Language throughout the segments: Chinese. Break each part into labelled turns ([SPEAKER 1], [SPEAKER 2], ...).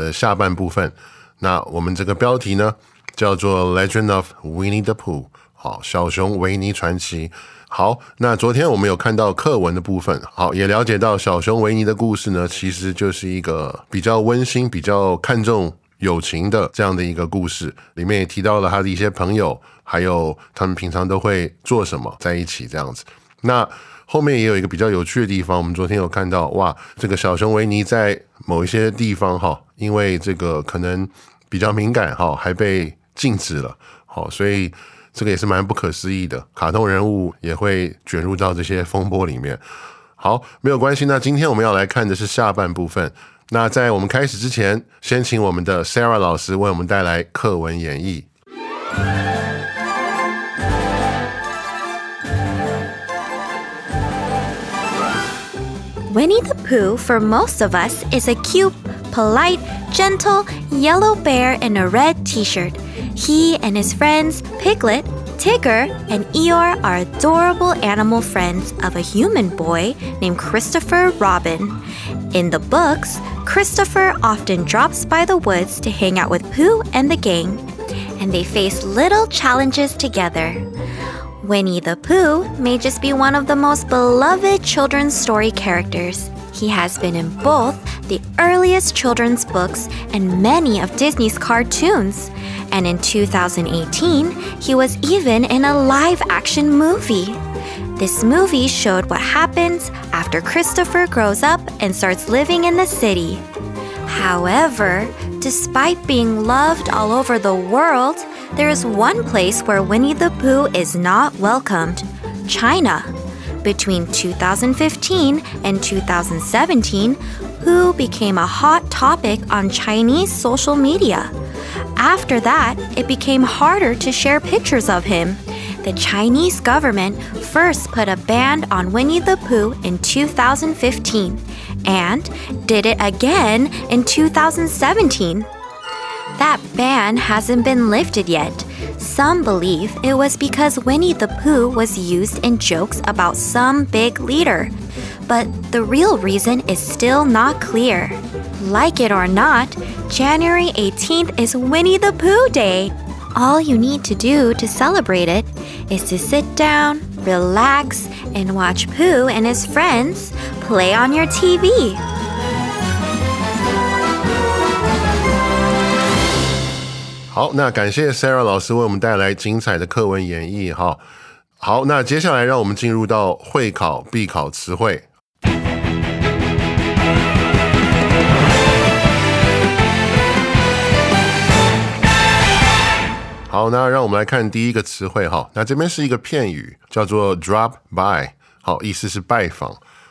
[SPEAKER 1] 的下半部分。那我们这个标题呢叫做 Legend of Winnie the Pooh，好，小熊维尼传奇。好，那昨天我们有看到课文的部分，好，也了解到小熊维尼的故事呢，其实就是一个比较温馨、比较看重友情的这样的一个故事，里面也提到了他的一些朋友，还有他们平常都会做什么在一起这样子。那后面也有一个比较有趣的地方，我们昨天有看到，哇，这个小熊维尼在某一些地方哈，因为这个可能比较敏感哈，还被禁止了，好，所以这个也是蛮不可思议的。卡通人物也会卷入到这些风波里面。好，没有关系。那今天我们要来看的是下半部分。那在我们开始之前，先请我们的 Sarah 老师为我们带来课文演绎。
[SPEAKER 2] Winnie the Pooh, for most of us, is a cute, polite, gentle yellow bear in a red t shirt. He and his friends, Piglet, Tigger, and Eeyore, are adorable animal friends of a human boy named Christopher Robin. In the books, Christopher often drops by the woods to hang out with Pooh and the gang, and they face little challenges together. Winnie the Pooh may just be one of the most beloved children's story characters. He has been in both the earliest children's books and many of Disney's cartoons. And in 2018, he was even in a live action movie. This movie showed what happens after Christopher grows up and starts living in the city. However, despite being loved all over the world, there is one place where Winnie the Pooh is not welcomed China. Between 2015 and 2017, Pooh became a hot topic on Chinese social media. After that, it became harder to share pictures of him. The Chinese government first put a ban on Winnie the Pooh in 2015 and did it again in 2017. That ban hasn't been lifted yet. Some believe it was because Winnie the Pooh was used in jokes about some big leader. But the real reason is still not clear. Like it or not, January 18th is Winnie the Pooh Day. All you need to do to celebrate it is to sit down, relax, and watch Pooh and his friends play on your TV.
[SPEAKER 1] 好，那感谢 Sarah 老师为我们带来精彩的课文演绎哈。好，那接下来让我们进入到会考必考词汇。 好，那让我们来看第一个词汇哈。那这边是一个片语，叫做 drop by，好，意思是拜访。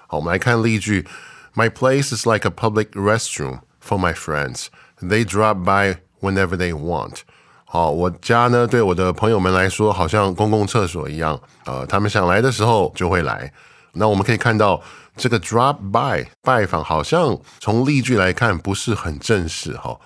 [SPEAKER 1] 好，我们来看例句：My place is like a public restroom for my friends. They drop by whenever they want. 好，我家呢对我的朋友们来说，好像公共厕所一样，呃，他们想来的时候就会来。那我们可以看到这个 drop by 拜访，好像从例句来看不是很正式哈。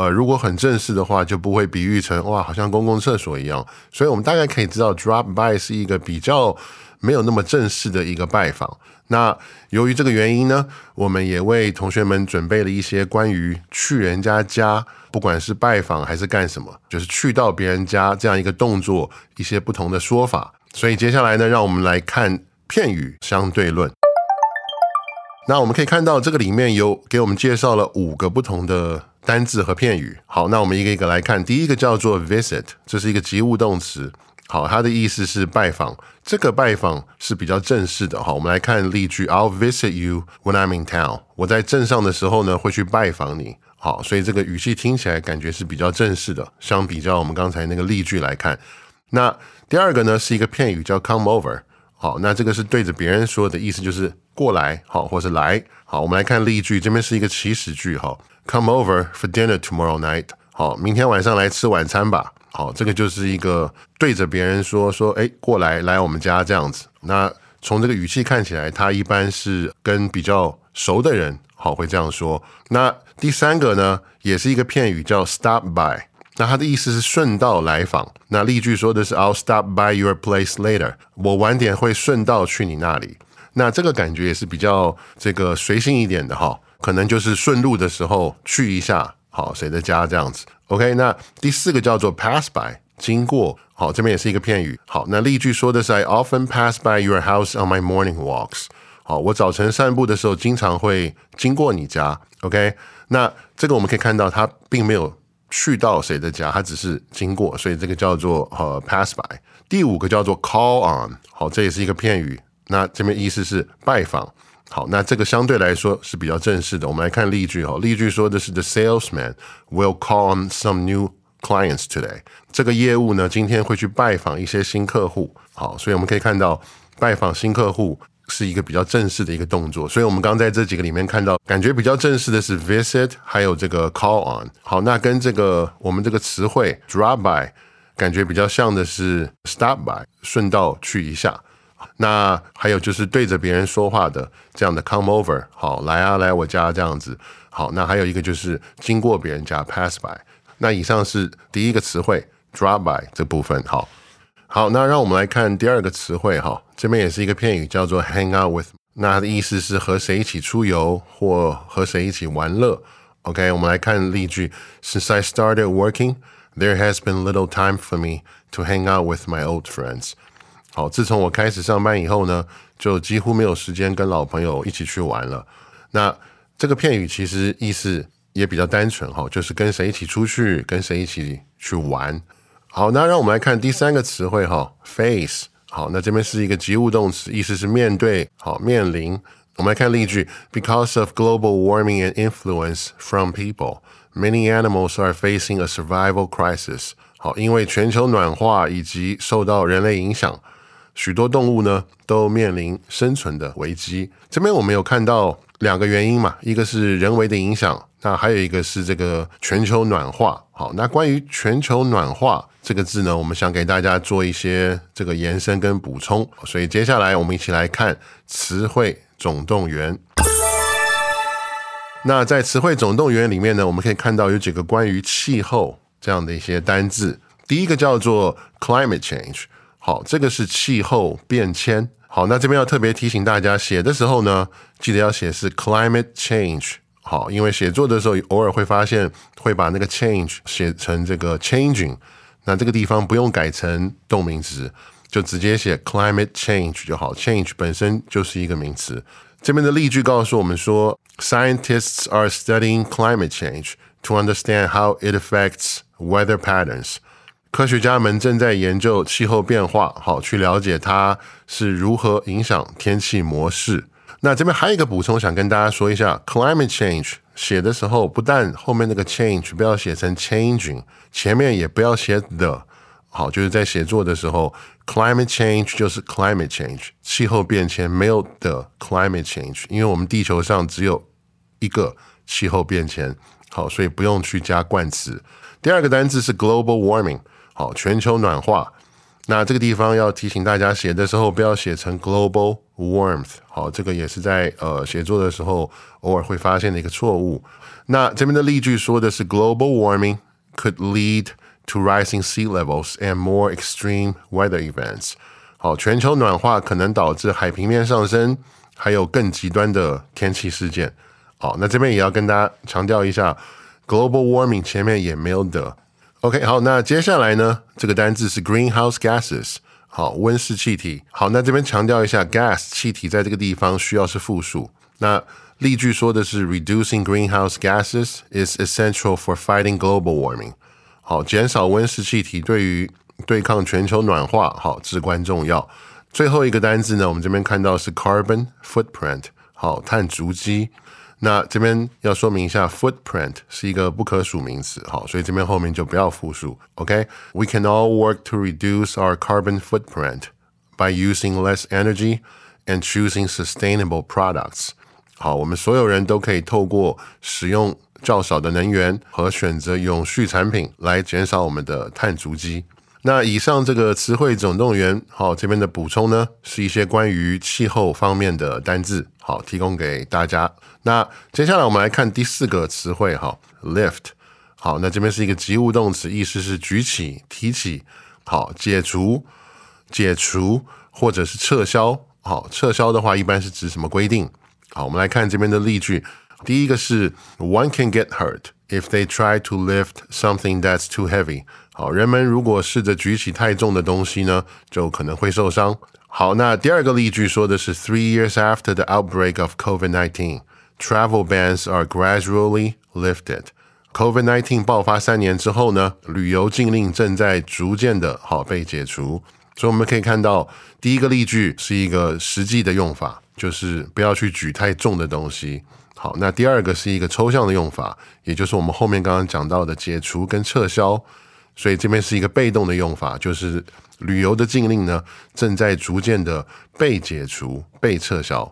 [SPEAKER 1] 呃，如果很正式的话，就不会比喻成哇，好像公共厕所一样。所以我们大概可以知道，drop by 是一个比较没有那么正式的一个拜访。那由于这个原因呢，我们也为同学们准备了一些关于去人家家，不管是拜访还是干什么，就是去到别人家这样一个动作，一些不同的说法。所以接下来呢，让我们来看片语相对论。那我们可以看到，这个里面有给我们介绍了五个不同的单字和片语。好，那我们一个一个来看。第一个叫做 visit，这是一个及物动词。好，它的意思是拜访。这个拜访是比较正式的。好，我们来看例句：I'll visit you when I'm in town。我在镇上的时候呢，会去拜访你。好，所以这个语气听起来感觉是比较正式的。相比较我们刚才那个例句来看，那第二个呢是一个片语叫 come over。好，那这个是对着别人说的意思，就是过来，好，或是来。好，我们来看例句，这边是一个祈使句，哈，Come over for dinner tomorrow night。好，明天晚上来吃晚餐吧。好，这个就是一个对着别人说说，哎，过来，来我们家这样子。那从这个语气看起来，他一般是跟比较熟的人，好，会这样说。那第三个呢，也是一个片语，叫 stop by。那它的意思是顺道来访。那例句说的是 I'll stop by your place later。我晚点会顺道去你那里。那这个感觉也是比较这个随性一点的哈，可能就是顺路的时候去一下，好谁的家这样子。OK，那第四个叫做 pass by，经过。好，这边也是一个片语。好，那例句说的是 I often pass by your house on my morning walks。好，我早晨散步的时候经常会经过你家。OK，那这个我们可以看到它并没有。去到谁的家，他只是经过，所以这个叫做呃 pass by。第五个叫做 call on，好，这也是一个片语。那这边意思是拜访。好，那这个相对来说是比较正式的。我们来看例句哈，例句说的是 The salesman will call on some new clients today。这个业务呢，今天会去拜访一些新客户。好，所以我们可以看到拜访新客户。是一个比较正式的一个动作，所以我们刚在这几个里面看到，感觉比较正式的是 visit，还有这个 call on。好，那跟这个我们这个词汇 drop by，感觉比较像的是 stop by，顺道去一下。那还有就是对着别人说话的这样的 come over，好，来啊，来我家这样子。好，那还有一个就是经过别人家 pass by。那以上是第一个词汇 drop by 这部分，好。好，那让我们来看第二个词汇哈，这边也是一个片语，叫做 hang out with。那它的意思是和谁一起出游或和谁一起玩乐。OK，我们来看例句：Since I started working, there has been little time for me to hang out with my old friends。好，自从我开始上班以后呢，就几乎没有时间跟老朋友一起去玩了。那这个片语其实意思也比较单纯哈，就是跟谁一起出去，跟谁一起去玩。好，那让我们来看第三个词汇哈，face。好，那这边是一个及物动词，意思是面对，好，面临。我们来看例句：Because of global warming and influence from people, many animals are facing a survival crisis。好，因为全球暖化以及受到人类影响，许多动物呢都面临生存的危机。这边我们有看到两个原因嘛，一个是人为的影响，那还有一个是这个全球暖化。好，那关于全球暖化。这个字呢，我们想给大家做一些这个延伸跟补充，所以接下来我们一起来看词汇总动员。那在词汇总动员里面呢，我们可以看到有几个关于气候这样的一些单字。第一个叫做 climate change，好，这个是气候变迁。好，那这边要特别提醒大家，写的时候呢，记得要写是 climate change。好，因为写作的时候偶尔会发现会把那个 change 写成这个 changing。那这个地方不用改成动名词，就直接写 climate change 就好。change 本身就是一个名词。这边的例句告诉我们说，scientists are studying climate change to understand how it affects weather patterns。科学家们正在研究气候变化，好去了解它是如何影响天气模式。那这边还有一个补充，想跟大家说一下，climate change 写的时候，不但后面那个 change 不要写成 changing，前面也不要写 the，好，就是在写作的时候，climate change 就是 climate change，气候变迁没有的 climate change，因为我们地球上只有一个气候变迁，好，所以不用去加冠词。第二个单词是 global warming，好，全球暖化。那这个地方要提醒大家，写的时候不要写成 global warmth。好，这个也是在呃写作的时候偶尔会发现的一个错误。那这边的例句说的是 global warming could lead to rising sea levels and more extreme weather events。好，全球暖化可能导致海平面上升，还有更极端的天气事件。好，那这边也要跟大家强调一下，global warming 前面也没有的。OK，好，那接下来呢？这个单字是 greenhouse gases，好，温室气体。好，那这边强调一下，gas 气体在这个地方需要是复数。那例句说的是 “reducing greenhouse gases is essential for fighting global warming”。好，减少温室气体对于对抗全球暖化好至关重要。最后一个单字呢，我们这边看到是 carbon footprint，好，碳足迹。那这边要说明一下，footprint 是一个不可数名词，好，所以这边后面就不要复数。OK，we can all work to reduce our carbon footprint by using less energy and choosing sustainable products。好，我们所有人都可以透过使用较少的能源和选择永续产品来减少我们的碳足迹。 那以上这个词汇总动员，好，这边的补充呢，是一些关于气候方面的单字，好，提供给大家。那接下来我们来看第四个词汇，哈，lift，好，那这边是一个及物动词，意思是举起、提起，好，解除、解除或者是撤销，好，撤销的话一般是指什么规定？好，我们来看这边的例句，第一个是 One can get hurt if they try to lift something that's too heavy。好，人们如果试着举起太重的东西呢，就可能会受伤。好，那第二个例句说的是：Three years after the outbreak of COVID-19, travel bans are gradually lifted. COVID-19 爆发三年之后呢，旅游禁令正在逐渐的好被解除。所以我们可以看到，第一个例句是一个实际的用法，就是不要去举太重的东西。好，那第二个是一个抽象的用法，也就是我们后面刚刚讲到的解除跟撤销。所以这边是一个被动的用法，就是旅游的禁令呢正在逐渐的被解除、被撤销。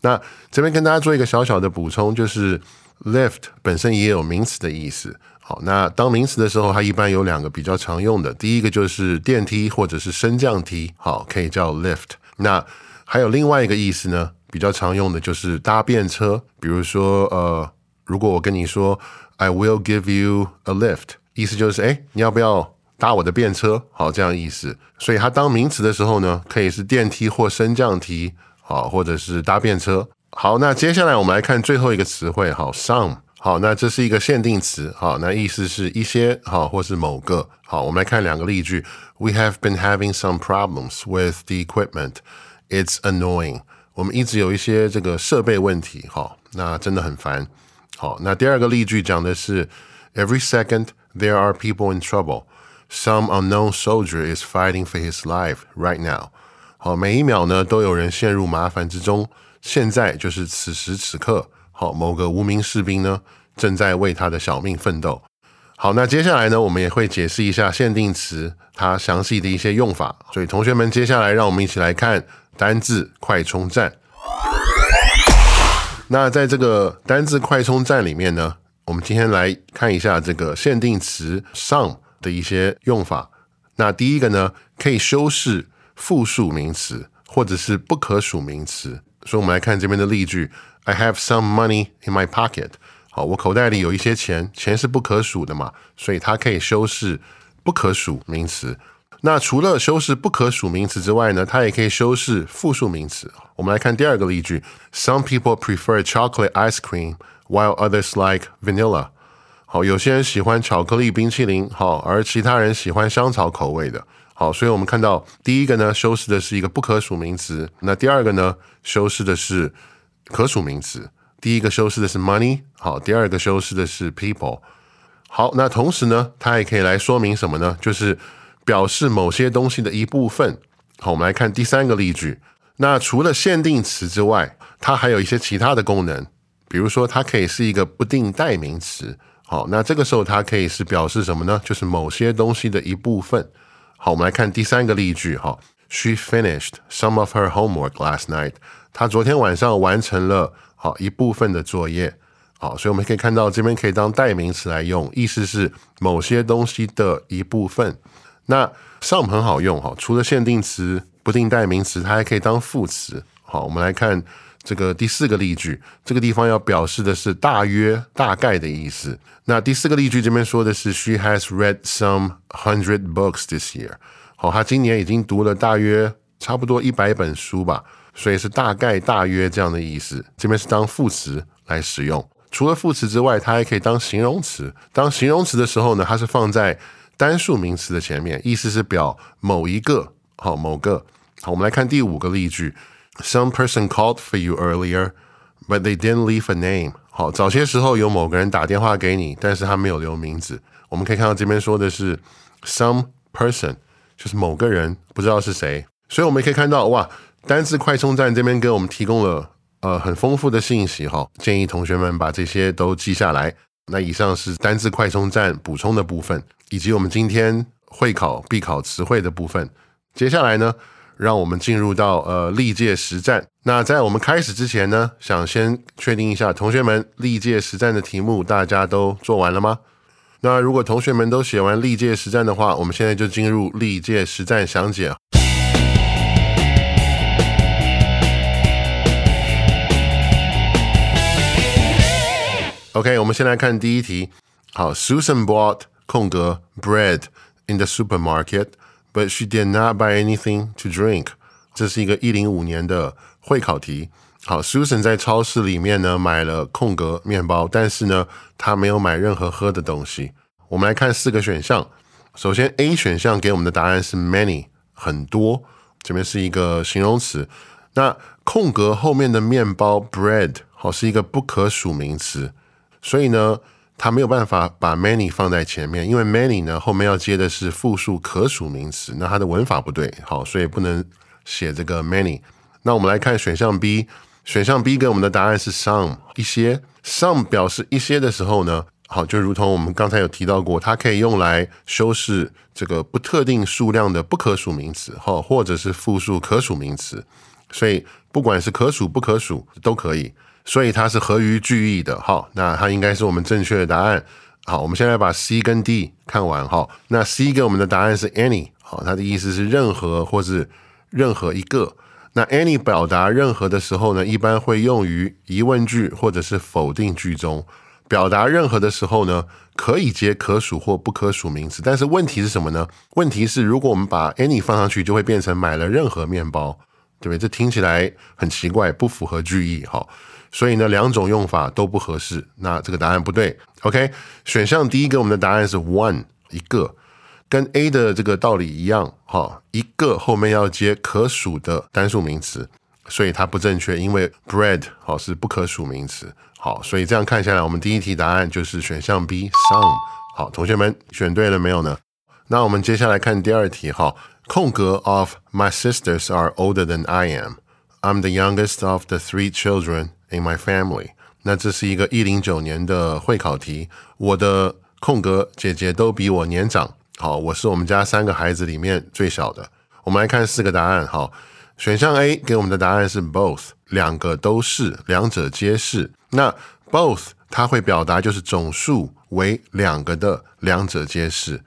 [SPEAKER 1] 那这边跟大家做一个小小的补充，就是 lift 本身也有名词的意思。好，那当名词的时候，它一般有两个比较常用的，第一个就是电梯或者是升降梯，好，可以叫 lift。那还有另外一个意思呢，比较常用的就是搭便车，比如说呃，如果我跟你说 I will give you a lift。意思就是，哎，你要不要搭我的便车？好，这样意思。所以它当名词的时候呢，可以是电梯或升降梯，好，或者是搭便车。好，那接下来我们来看最后一个词汇，好，some。好，那这是一个限定词，好，那意思是一些，好，或是某个。好，我们来看两个例句。We have been having some problems with the equipment. It's annoying. 我们一直有一些这个设备问题，好，那真的很烦。好，那第二个例句讲的是 Every second. There are people in trouble. Some unknown soldier is fighting for his life right now. 好，每一秒呢都有人陷入麻烦之中。现在就是此时此刻，好，某个无名士兵呢正在为他的小命奋斗。好，那接下来呢，我们也会解释一下限定词它详细的一些用法。所以同学们，接下来让我们一起来看单字快充站。那在这个单字快充站里面呢？我们今天来看一下这个限定词 some 的一些用法。那第一个呢，可以修饰复数名词或者是不可数名词。所以，我们来看这边的例句：I have some money in my pocket。好，我口袋里有一些钱，钱是不可数的嘛，所以它可以修饰不可数名词。那除了修饰不可数名词之外呢，它也可以修饰复数名词。我们来看第二个例句：Some people prefer chocolate ice cream。While others like vanilla，好，有些人喜欢巧克力冰淇淋，好，而其他人喜欢香草口味的，好，所以我们看到第一个呢，修饰的是一个不可数名词，那第二个呢，修饰的是可数名词。第一个修饰的是 money，好，第二个修饰的是 people，好，那同时呢，它也可以来说明什么呢？就是表示某些东西的一部分。好，我们来看第三个例句，那除了限定词之外，它还有一些其他的功能。比如说，它可以是一个不定代名词，好，那这个时候它可以是表示什么呢？就是某些东西的一部分。好，我们来看第三个例句，哈，She finished some of her homework last night。她昨天晚上完成了好一部分的作业，好，所以我们可以看到这边可以当代名词来用，意思是某些东西的一部分。那 some 很好用，哈，除了限定词、不定代名词，它还可以当副词。好，我们来看。这个第四个例句，这个地方要表示的是大约、大概的意思。那第四个例句这边说的是，She has read some hundred books this year。好，她今年已经读了大约差不多一百本书吧，所以是大概、大约这样的意思。这边是当副词来使用。除了副词之外，它还可以当形容词。当形容词的时候呢，它是放在单数名词的前面，意思是表某一个，好，某个。好，我们来看第五个例句。Some person called for you earlier, but they didn't leave a name。好，早些时候有某个人打电话给你，但是他没有留名字。我们可以看到这边说的是 some person，就是某个人，不知道是谁。所以我们可以看到，哇，单字快充站这边给我们提供了呃很丰富的信息哈，建议同学们把这些都记下来。那以上是单字快充站补充的部分，以及我们今天会考必考词汇的部分。接下来呢，让我们进入到呃历届实战。那在我们开始之前呢，想先确定一下，同学们历届实战的题目大家都做完了吗？那如果同学们都写完历届实战的话，我们现在就进入历届实战详解。OK，我们先来看第一题。好，Susan bought 空格 bread in the supermarket, but she did not buy anything to drink。这是一个一零五年的会考题。好，Susan 在超市里面呢买了空格面包，但是呢她没有买任何喝的东西。我们来看四个选项。首先 A 选项给我们的答案是 many 很多，这边是一个形容词。那空格后面的面包 bread 好是一个不可数名词。所以呢，他没有办法把 many 放在前面，因为 many 呢后面要接的是复数可数名词，那它的文法不对，好，所以不能写这个 many。那我们来看选项 B，选项 B 给我们的答案是 some 一些，some 表示一些的时候呢，好，就如同我们刚才有提到过，它可以用来修饰这个不特定数量的不可数名词，哈，或者是复数可数名词，所以不管是可数不可数都可以。所以它是合于句意的，好，那它应该是我们正确的答案。好，我们现在把 C 跟 D 看完，哈，那 C 给我们的答案是 any，好，它的意思是任何或是任何一个。那 any 表达任何的时候呢，一般会用于疑问句或者是否定句中。表达任何的时候呢，可以接可数或不可数名词。但是问题是什么呢？问题是如果我们把 any 放上去，就会变成买了任何面包，对不对？这听起来很奇怪，不符合句意，哈。所以呢，两种用法都不合适，那这个答案不对。OK，选项第一个我们的答案是 one 一个，跟 A 的这个道理一样，哈，一个后面要接可数的单数名词，所以它不正确，因为 bread 好是不可数名词。好，所以这样看下来，我们第一题答案就是选项 B some。好，同学们选对了没有呢？那我们接下来看第二题，哈，空格 of my sisters are older than I am. I'm the youngest of the three children. In my family，那这是一个一零九年的会考题。我的空格姐姐都比我年长。好，我是我们家三个孩子里面最小的。我们来看四个答案。好，选项 A 给我们的答案是 both，两个都是，两者皆是。那 both 它会表达就是总数为两个的，两者皆是。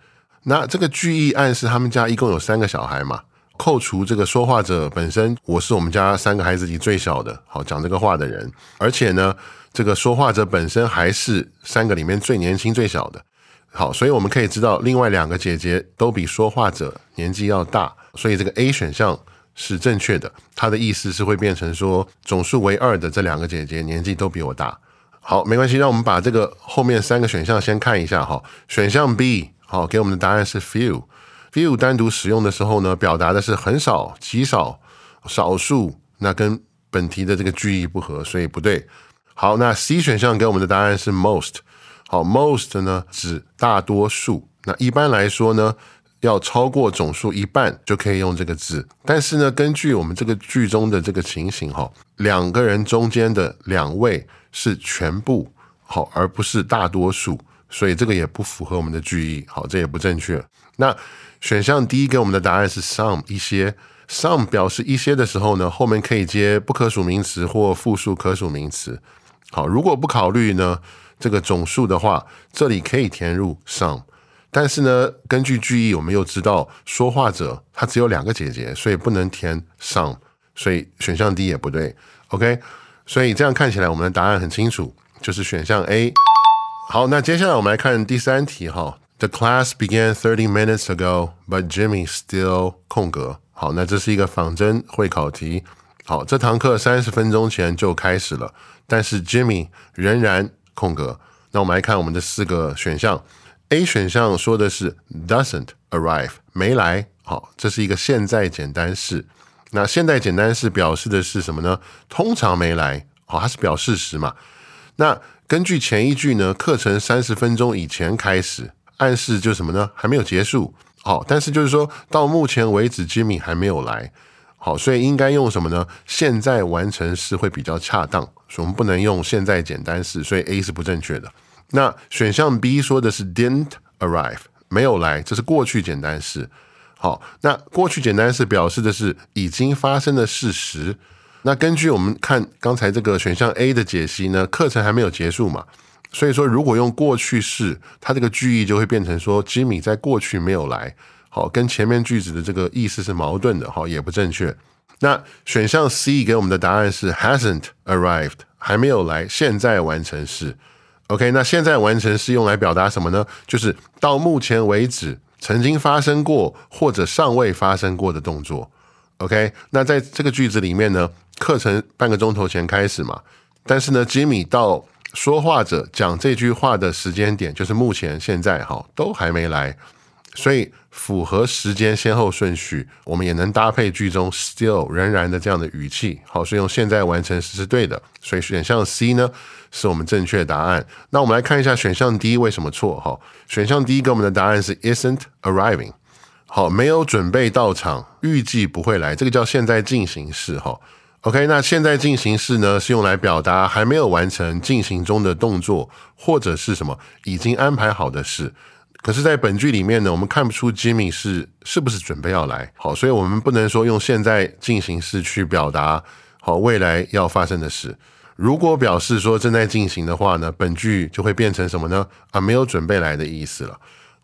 [SPEAKER 1] 那这个句意暗示他们家一共有三个小孩嘛？扣除这个说话者本身，我是我们家三个孩子里最小的，好讲这个话的人，而且呢，这个说话者本身还是三个里面最年轻最小的，好，所以我们可以知道另外两个姐姐都比说话者年纪要大，所以这个 A 选项是正确的，它的意思是会变成说总数为二的这两个姐姐年纪都比我大，好，没关系，让我们把这个后面三个选项先看一下哈，选项 B 好给我们的答案是 few。Few 单独使用的时候呢，表达的是很少、极少、少数，那跟本题的这个句意不合，所以不对。好，那 C 选项给我们的答案是 most。好，most 呢指大多数，那一般来说呢，要超过总数一半就可以用这个字。但是呢，根据我们这个句中的这个情形，哈，两个人中间的两位是全部，好，而不是大多数，所以这个也不符合我们的句意。好，这也不正确。那选项 D 给我们的答案是 some 一些，some 表示一些的时候呢，后面可以接不可数名词或复数可数名词。好，如果不考虑呢这个总数的话，这里可以填入 some。但是呢，根据句意，我们又知道说话者他只有两个姐姐，所以不能填 some，所以选项 D 也不对。OK，所以这样看起来我们的答案很清楚，就是选项 A。好，那接下来我们来看第三题哈。The class began thirty minutes ago, but Jimmy still 空格。好，那这是一个仿真会考题。好，这堂课三十分钟前就开始了，但是 Jimmy 仍然空格。那我们来看我们的四个选项。A 选项说的是 doesn't arrive，没来。好，这是一个现在简单式。那现在简单式表示的是什么呢？通常没来。好，它是表事实嘛。那根据前一句呢，课程三十分钟以前开始，暗示就什么呢？还没有结束。好，但是就是说到目前为止，Jimmy 还没有来。好，所以应该用什么呢？现在完成式会比较恰当，所以我们不能用现在简单式，所以 A 是不正确的。那选项 B 说的是 didn't arrive，没有来，这是过去简单式。好，那过去简单式表示的是已经发生的事实。那根据我们看刚才这个选项 A 的解析呢，课程还没有结束嘛，所以说如果用过去式，它这个句意就会变成说 Jimmy 在过去没有来。好，跟前面句子的这个意思是矛盾的，好，也不正确。那选项 C 给我们的答案是 hasn't arrived，还没有来，现在完成式。OK，那现在完成式用来表达什么呢？就是到目前为止曾经发生过或者尚未发生过的动作。OK，那在这个句子里面呢，课程半个钟头前开始嘛，但是呢，Jimmy 到说话者讲这句话的时间点，就是目前现在，哈，都还没来。所以符合时间先后顺序，我们也能搭配句中 still 仍然的这样的语气，好，所以用现在完成时是对的。所以选项 C 呢是我们正确答案。那我们来看一下选项 D 为什么错？哈，选项 D 给我们的答案是 isn't arriving，好，没有准备到场，预计不会来，这个叫现在进行式。哈，OK，那现在进行式呢是用来表达还没有完成进行中的动作，或者是什么已经安排好的事。可是，在本句里面呢，我们看不出 Jimmy 是是不是准备要来，好，所以我们不能说用现在进行式去表达好未来要发生的事。如果表示说正在进行的话呢，本句就会变成什么呢？啊，没有准备来的意思了。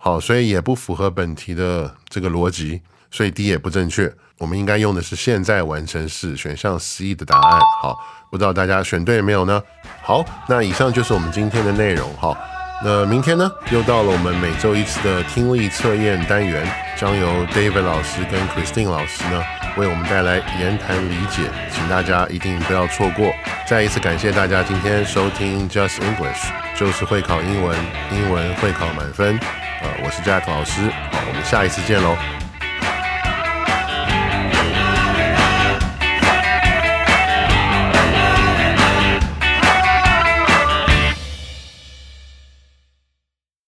[SPEAKER 1] 好，所以也不符合本题的这个逻辑，所以 D 也不正确。我们应该用的是现在完成式，选项 C 的答案。好，不知道大家选对没有呢？好，那以上就是我们今天的内容。好。那明天呢，又到了我们每周一次的听力测验单元，将由 David 老师跟 Christine 老师呢为我们带来言谈理解，请大家一定不要错过。再一次感谢大家今天收听 Just English，就是会考英文，英文会考满分。呃，我是 Jack 老师，好，我们下一次见喽。